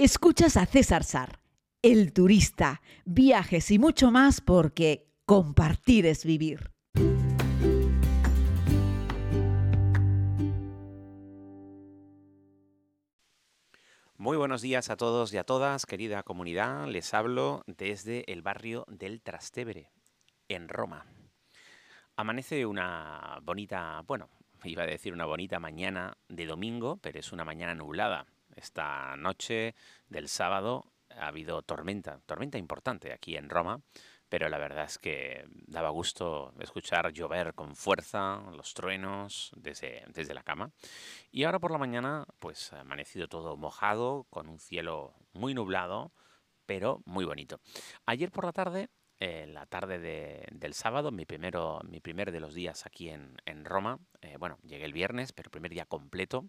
Escuchas a César Sar, el turista, viajes y mucho más porque compartir es vivir. Muy buenos días a todos y a todas, querida comunidad. Les hablo desde el barrio del Trastevere, en Roma. Amanece una bonita, bueno, iba a decir una bonita mañana de domingo, pero es una mañana nublada. Esta noche del sábado ha habido tormenta, tormenta importante aquí en Roma, pero la verdad es que daba gusto escuchar llover con fuerza, los truenos desde, desde la cama. Y ahora por la mañana, pues ha amanecido todo mojado, con un cielo muy nublado, pero muy bonito. Ayer por la tarde eh, la tarde de- del sábado, mi, primero, mi primer de los días aquí en, Roma. eh, bueno, llegué el viernes, pero primer día completo.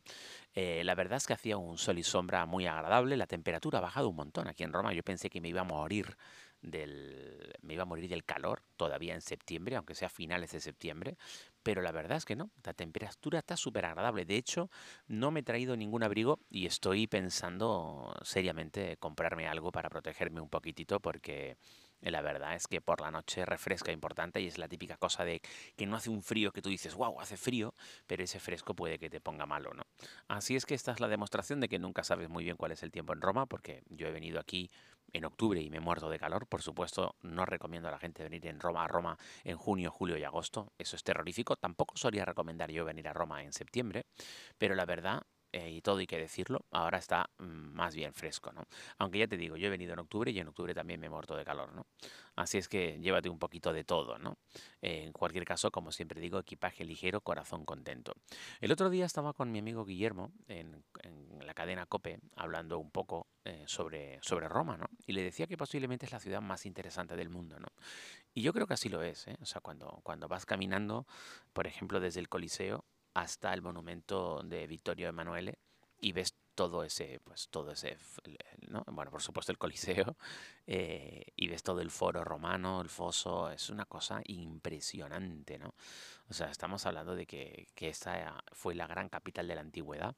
Eh, la verdad es que hacía un sol y sombra muy agradable. La temperatura ha bajado un montón aquí en Roma. Yo pensé que me iba a morir del, me iba a morir del calor todavía en septiembre, aunque sea finales de septiembre. Pero la verdad es que no, la temperatura está súper agradable. De hecho, no me he traído ningún abrigo y estoy pensando seriamente comprarme algo para protegerme un poquitito porque La verdad es que por la noche refresca importante y es la típica cosa de que no hace un frío que tú dices, wow, hace frío, pero ese fresco puede que te ponga malo, ¿no? Así es que esta es la demostración de que nunca sabes muy bien cuál es el tiempo en Roma, porque yo he venido aquí en octubre y me he muerto de calor. Por supuesto, no recomiendo a la gente venir en Roma a Roma en junio, julio y agosto. Eso es terrorífico. Tampoco solía recomendar yo venir a Roma en septiembre, pero la verdad eh, y todo hay que decirlo, ahora está mm, más bien fresco, ¿no? Aunque ya te digo, yo he venido en octubre y en octubre también me he muerto de calor, ¿no? Así es que llévate un poquito de todo, ¿no? En cualquier caso, como siempre digo, equipaje ligero, corazón contento. El otro día estaba con mi amigo Guillermo en, en la cadena Cope hablando un poco eh, sobre, sobre Roma, ¿no? Y le decía que posiblemente es la ciudad más interesante del mundo, ¿no? Y yo creo que así lo es, ¿eh? O sea, cuando, cuando vas caminando, por ejemplo, desde el Coliseo hasta el monumento de Vittorio Emanuele y ves todo ese, pues todo ese, ¿no? Bueno, por supuesto el Coliseo, eh, y ves todo el foro romano, el foso, es una cosa impresionante, ¿no? O sea, estamos hablando de que, que esta fue la gran capital de la antigüedad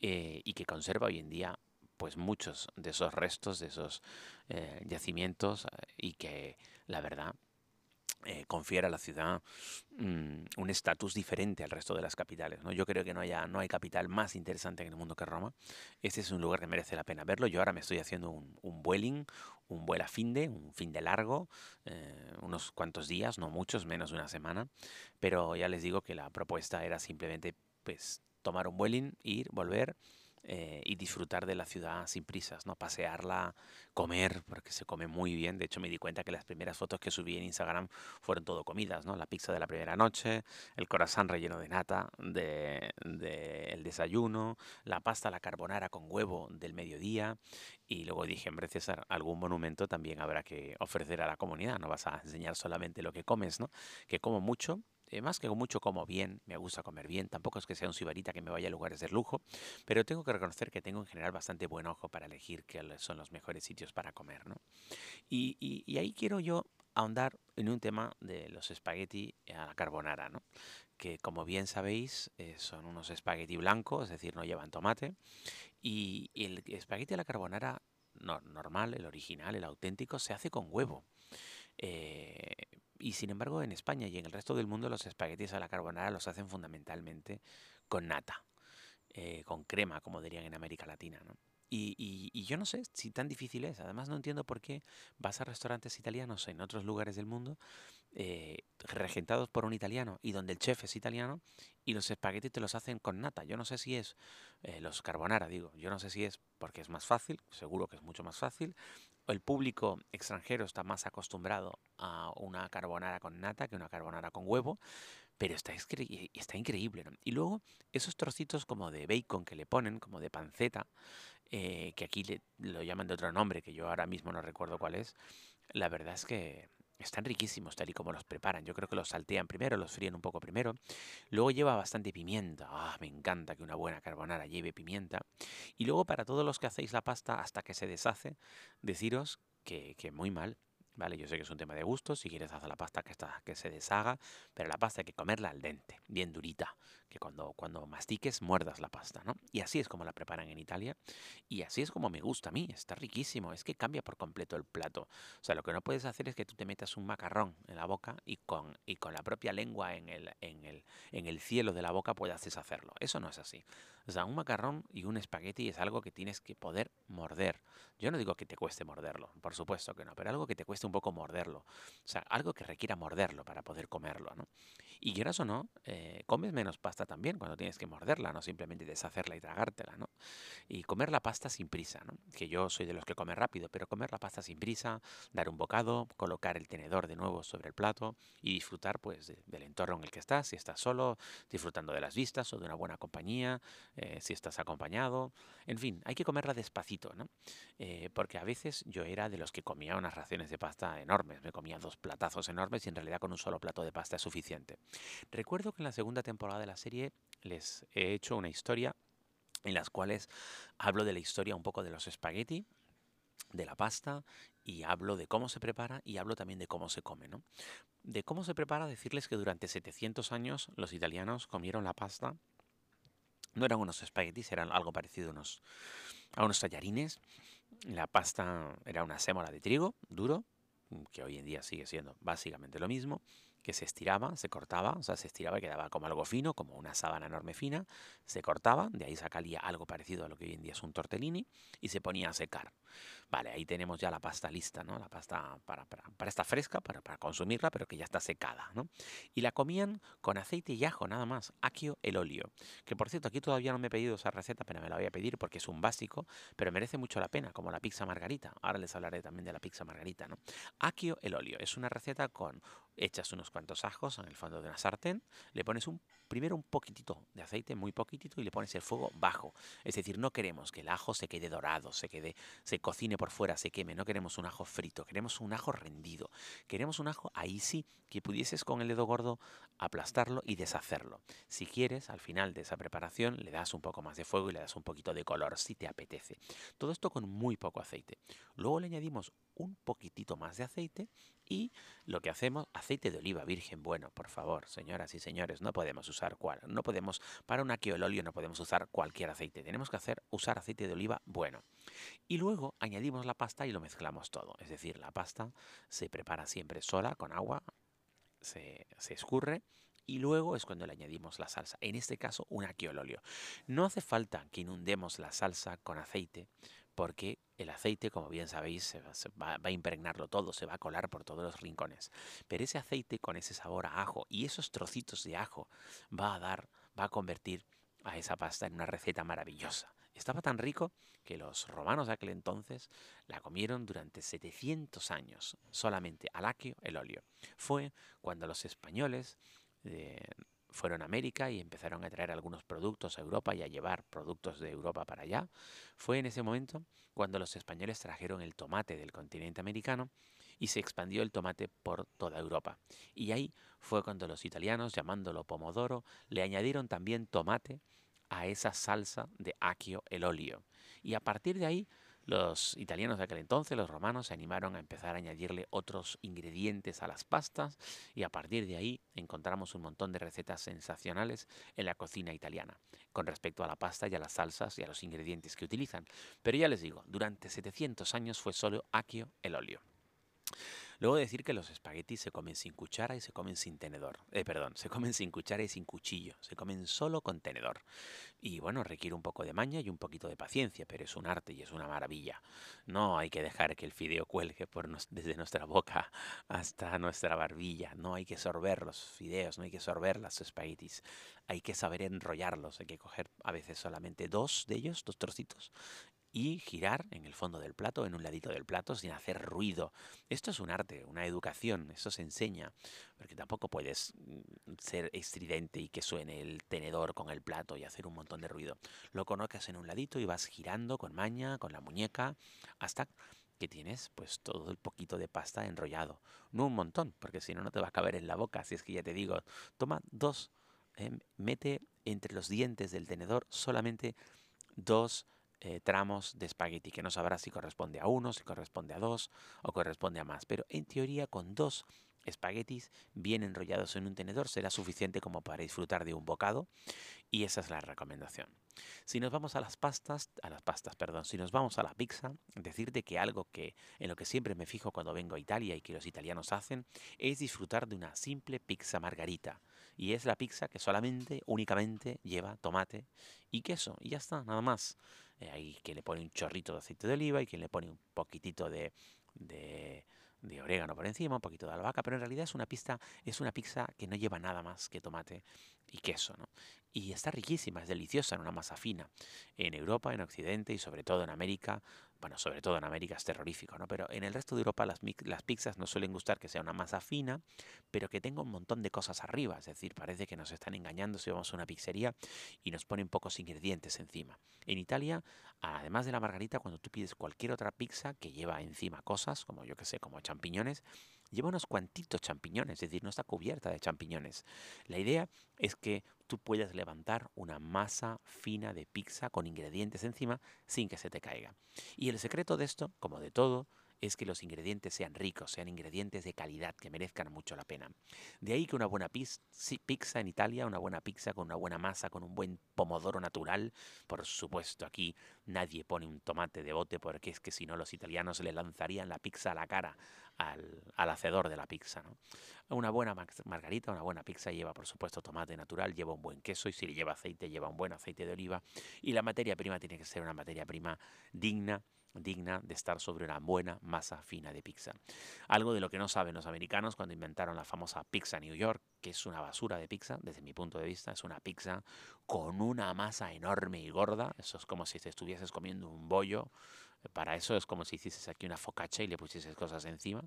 eh, y que conserva hoy en día pues muchos de esos restos, de esos eh, yacimientos y que la verdad eh, a la ciudad mm, un estatus diferente al resto de las capitales. ¿no? Yo creo que no, haya, no hay capital más interesante en el mundo que Roma. Este es un lugar que merece la pena verlo. Yo ahora me estoy haciendo un, un vueling, un vuelo a fin de, un fin de largo, eh, unos cuantos días, no muchos, menos de una semana. Pero ya les digo que la propuesta era simplemente pues, tomar un vueling, ir, volver. Eh, y disfrutar de la ciudad sin prisas, ¿no? Pasearla, comer, porque se come muy bien. De hecho, me di cuenta que las primeras fotos que subí en Instagram fueron todo comidas, ¿no? La pizza de la primera noche, el corazón relleno de nata de, de el desayuno, la pasta la carbonara con huevo del mediodía. Y luego dije, hombre, César, algún monumento también habrá que ofrecer a la comunidad. No vas a enseñar solamente lo que comes, ¿no? Que como mucho. Eh, más que mucho como bien, me gusta comer bien, tampoco es que sea un sibarita que me vaya a lugares de lujo, pero tengo que reconocer que tengo en general bastante buen ojo para elegir qué son los mejores sitios para comer, ¿no? Y, y- y ahí quiero yo ahondar en un tema de los espagueti a la carbonara, ¿no? Que como bien sabéis eh, son unos espagueti blancos, es decir, no llevan tomate. Y, y el espagueti a la carbonara no- normal, el original, el auténtico, se hace con huevo. Eh, y sin embargo, en España y en el resto del mundo los espaguetis a la carbonara los hacen fundamentalmente con nata, eh, con crema, como dirían en América Latina, ¿no? Y, y- y yo no sé si tan difícil es. Además, no entiendo por qué vas a restaurantes italianos en otros lugares del mundo, eh, regentados por un italiano y donde el chef es italiano, y los espaguetis te los hacen con nata. Yo no sé si es, eh, los carbonara, digo, yo no sé si es porque es más fácil, seguro que es mucho más fácil, el público extranjero está más acostumbrado a una carbonara con nata que una carbonara con huevo, pero está, está increíble, ¿no? Y luego esos trocitos como de bacon que le ponen, como de panceta, eh, que aquí le- lo llaman de otro nombre, que yo ahora mismo no recuerdo cuál es, la verdad es que están riquísimos tal y como los preparan. Yo creo que los saltean primero, los fríen un poco primero. Luego lleva bastante pimienta. Ah, me encanta que una buena carbonara lleve pimienta. Y luego para todos los que hacéis la pasta hasta que se deshace, deciros que, que muy mal. Vale, yo sé que es un tema de gusto, si quieres hacer la pasta que, está, que se deshaga, pero la pasta hay que comerla al dente, bien durita, que cuando, cuando mastiques muerdas la pasta, ¿no? Y así es como la preparan en Italia y así es como me gusta a mí, está riquísimo, es que cambia por completo el plato. O sea, lo que no puedes hacer es que tú te metas un macarrón en la boca y con, y con la propia lengua en el, en, el, en el cielo de la boca puedas deshacerlo. Eso no es así. O sea, un macarrón y un espagueti es algo que tienes que poder morder. Yo no digo que te cueste morderlo, por supuesto que no, pero algo que te cueste un poco morderlo. O sea, algo que requiera morderlo para poder comerlo, ¿no? Y quieras o no, eh, comes menos pasta también cuando tienes que morderla, no simplemente deshacerla y tragártela, ¿no? Y comer la pasta sin prisa, ¿no? Que yo soy de los que come rápido, pero comer la pasta sin prisa, dar un bocado, colocar el tenedor de nuevo sobre el plato y disfrutar pues del entorno en el que estás, si estás solo, disfrutando de las vistas o de una buena compañía, eh, si estás acompañado, en fin, hay que comerla despacito, ¿no? Eh, porque a veces yo era de los que comía unas raciones de pasta enormes, me comía dos platazos enormes y en realidad con un solo plato de pasta es suficiente. Recuerdo que en la segunda temporada de la serie les he hecho una historia en las cuales hablo de la historia un poco de los espagueti, de la pasta y hablo de cómo se prepara y hablo también de cómo se come. ¿no? De cómo se prepara, decirles que durante 700 años los italianos comieron la pasta. No eran unos espaguetis, eran algo parecido a unos, a unos tallarines. La pasta era una sémola de trigo duro, que hoy en día sigue siendo básicamente lo mismo que se estiraba, se cortaba, o sea, se estiraba y quedaba como algo fino, como una sábana enorme fina, se cortaba, de ahí sacaría algo parecido a lo que hoy en día es un tortellini y se ponía a secar. Vale, ahí tenemos ya la pasta lista, ¿no? La pasta para, para, estar fresca, para, para, consumirla, pero que ya está secada, ¿no? Y la comían con aceite y ajo, nada más, aquio el óleo. Que por cierto, aquí todavía no me he pedido esa receta, pero me la voy a pedir porque es un básico, pero merece mucho la pena, como la pizza margarita. Ahora les hablaré también de la pizza margarita, ¿no? Aquio el óleo es una receta con echas unos cuantos ajos en el fondo de una sartén, le pones un primero un poquitito de aceite, muy poquitito, y le pones el fuego bajo. Es decir, no queremos que el ajo se quede dorado, se quede, se cocine por fuera, se queme. No queremos un ajo frito, queremos un ajo rendido. Queremos un ajo ahí sí que pudieses con el dedo gordo aplastarlo y deshacerlo. Si quieres, al final de esa preparación le das un poco más de fuego y le das un poquito de color si te apetece. Todo esto con muy poco aceite. Luego le añadimos un poquitito más de aceite y lo que hacemos, aceite de oliva virgen bueno, por favor, señoras y señores, no podemos usar cual, no podemos, para un aquio el óleo no podemos usar cualquier aceite, tenemos que hacer, usar aceite de oliva bueno. Y luego añadimos la pasta y lo mezclamos todo, es decir, la pasta se prepara siempre sola, con agua, se, se escurre y luego es cuando le añadimos la salsa, en este caso un aquio el óleo. No hace falta que inundemos la salsa con aceite porque el aceite, como bien sabéis, va, a impregnarlo todo, se va a colar por todos los rincones. Pero ese aceite con ese sabor a ajo y esos trocitos de ajo va a dar, va a convertir a esa pasta en una receta maravillosa. Estaba tan rico que los romanos de aquel entonces la comieron durante 700 años, solamente al el óleo. Fue cuando los españoles eh, fueron a América y empezaron a traer algunos productos a Europa y a llevar productos de Europa para allá. Fue en ese momento cuando los españoles trajeron el tomate del continente americano y se expandió el tomate por toda Europa. Y ahí fue cuando los italianos, llamándolo pomodoro, le añadieron también tomate a esa salsa de aquio el óleo. Y a partir de ahí los italianos de aquel entonces, los romanos, se animaron a empezar a añadirle otros ingredientes a las pastas y a partir de ahí encontramos un montón de recetas sensacionales en la cocina italiana con respecto a la pasta y a las salsas y a los ingredientes que utilizan. Pero ya les digo, durante 700 años fue solo aquio el óleo. Luego decir que los espaguetis se comen sin cuchara y se comen sin tenedor. Eh, perdón, se comen sin cuchara y sin cuchillo. Se comen solo con tenedor. Y bueno, requiere un poco de maña y un poquito de paciencia, pero es un arte y es una maravilla. No hay que dejar que el fideo cuelgue desde nuestra boca hasta nuestra barbilla. No hay que sorber los fideos, no hay que sorber las espaguetis. Hay que saber enrollarlos. Hay que coger a veces solamente dos de ellos, dos trocitos, y girar en el fondo del plato, en un ladito del plato, sin hacer ruido. Esto es un arte, una educación, eso se enseña, porque tampoco puedes mm, ser estridente y que suene el tenedor con el plato y hacer un montón de ruido. Lo colocas en un ladito y vas girando con maña, con la muñeca, hasta que tienes pues todo el poquito de pasta enrollado. No un montón, porque si no, no te va a caber en la boca. Así es que ya te digo, toma dos, eh, mete entre los dientes del tenedor solamente dos eh, tramos de espagueti, que no sabrás si corresponde a uno, si corresponde a dos o corresponde a más. Pero en teoría con dos espaguetis bien enrollados en un tenedor será suficiente como para disfrutar de un bocado y esa es la recomendación. Si nos vamos a las pastas, a las pastas, perdón, si nos vamos a la pizza, decirte que algo que en lo que siempre me fijo cuando vengo a Italia y que los italianos hacen es disfrutar de una simple pizza margarita. Y es la pizza que solamente, únicamente lleva tomate y queso. Y ya está, nada más. Eh, hay quien le pone un chorrito de aceite de oliva y quien le pone un poquitito de, de de orégano por encima, un poquito de albahaca, pero en realidad es una pizza, es una pizza que no lleva nada más que tomate y queso, ¿no? Y está riquísima, es deliciosa en una masa fina. En Europa, en Occidente y sobre todo en América, bueno, sobre todo en América es terrorífico, ¿no? Pero en el resto de Europa las, las pizzas nos suelen gustar que sea una masa fina, pero que tenga un montón de cosas arriba. Es decir, parece que nos están engañando si vamos a una pizzería y nos ponen pocos ingredientes encima. En Italia, además de la margarita, cuando tú pides cualquier otra pizza que lleva encima cosas, como yo que sé, como champiñones, lleva unos cuantitos champiñones, es decir, no está cubierta de champiñones. La idea es que tú puedas levantar una masa fina de pizza con ingredientes encima sin que se te caiga. Y el secreto de esto, como de todo, es que los ingredientes sean ricos, sean ingredientes de calidad, que merezcan mucho la pena. De ahí que una buena pizza en Italia, una buena pizza con una buena masa, con un buen pomodoro natural, por supuesto aquí nadie pone un tomate de bote porque es que si no los italianos le lanzarían la pizza a la cara al, hacedor de la pizza. Una buena margarita, una buena pizza lleva por supuesto tomate natural, lleva un buen queso y si le lleva aceite lleva un buen aceite de oliva y la materia prima tiene que ser una materia prima digna digna de estar sobre una buena masa fina de pizza. Algo de lo que no saben los americanos cuando inventaron la famosa pizza New York, que es una basura de pizza, desde mi punto de vista, es una pizza con una masa enorme y gorda, eso es como si te estuvieses comiendo un bollo, para eso es como si hicieses aquí una focaccia y le pusieses cosas encima.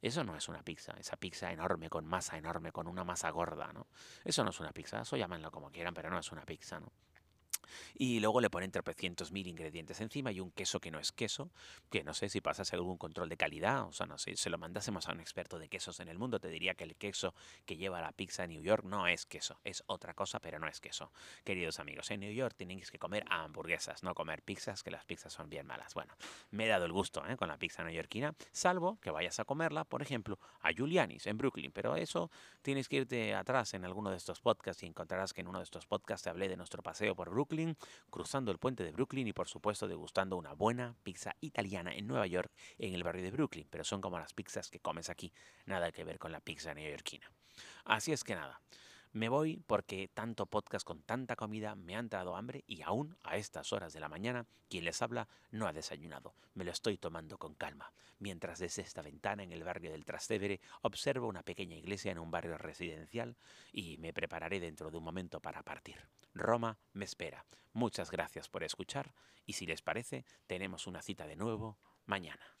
Eso no es una pizza, esa pizza enorme, con masa enorme, con una masa gorda, ¿no? Eso no es una pizza, eso llámenlo como quieran, pero no es una pizza, ¿no? Y luego le ponen tropecientos mil ingredientes encima y un queso que no es queso, que no sé si pasas algún control de calidad, o sea, no sé, se lo mandásemos a un experto de quesos en el mundo, te diría que el queso que lleva la pizza en New York no es queso, es otra cosa, pero no es queso. Queridos amigos, en New York tenéis que comer hamburguesas, no comer pizzas, que las pizzas son bien malas. Bueno, me he dado el gusto ¿eh? con la pizza neoyorquina, salvo que vayas a comerla, por ejemplo, a Giuliani's en Brooklyn, pero eso tienes que irte atrás en alguno de estos podcasts y encontrarás que en uno de estos podcasts te hablé de nuestro paseo por Brooklyn cruzando el puente de Brooklyn y por supuesto degustando una buena pizza italiana en Nueva York, en el barrio de Brooklyn, pero son como las pizzas que comes aquí, nada que ver con la pizza neoyorquina. Así es que nada, me voy porque tanto podcast con tanta comida me ha entrado hambre y aún a estas horas de la mañana quien les habla no ha desayunado. Me lo estoy tomando con calma, mientras desde esta ventana en el barrio del Trastevere observo una pequeña iglesia en un barrio residencial y me prepararé dentro de un momento para partir. Roma me espera. Muchas gracias por escuchar y si les parece tenemos una cita de nuevo mañana.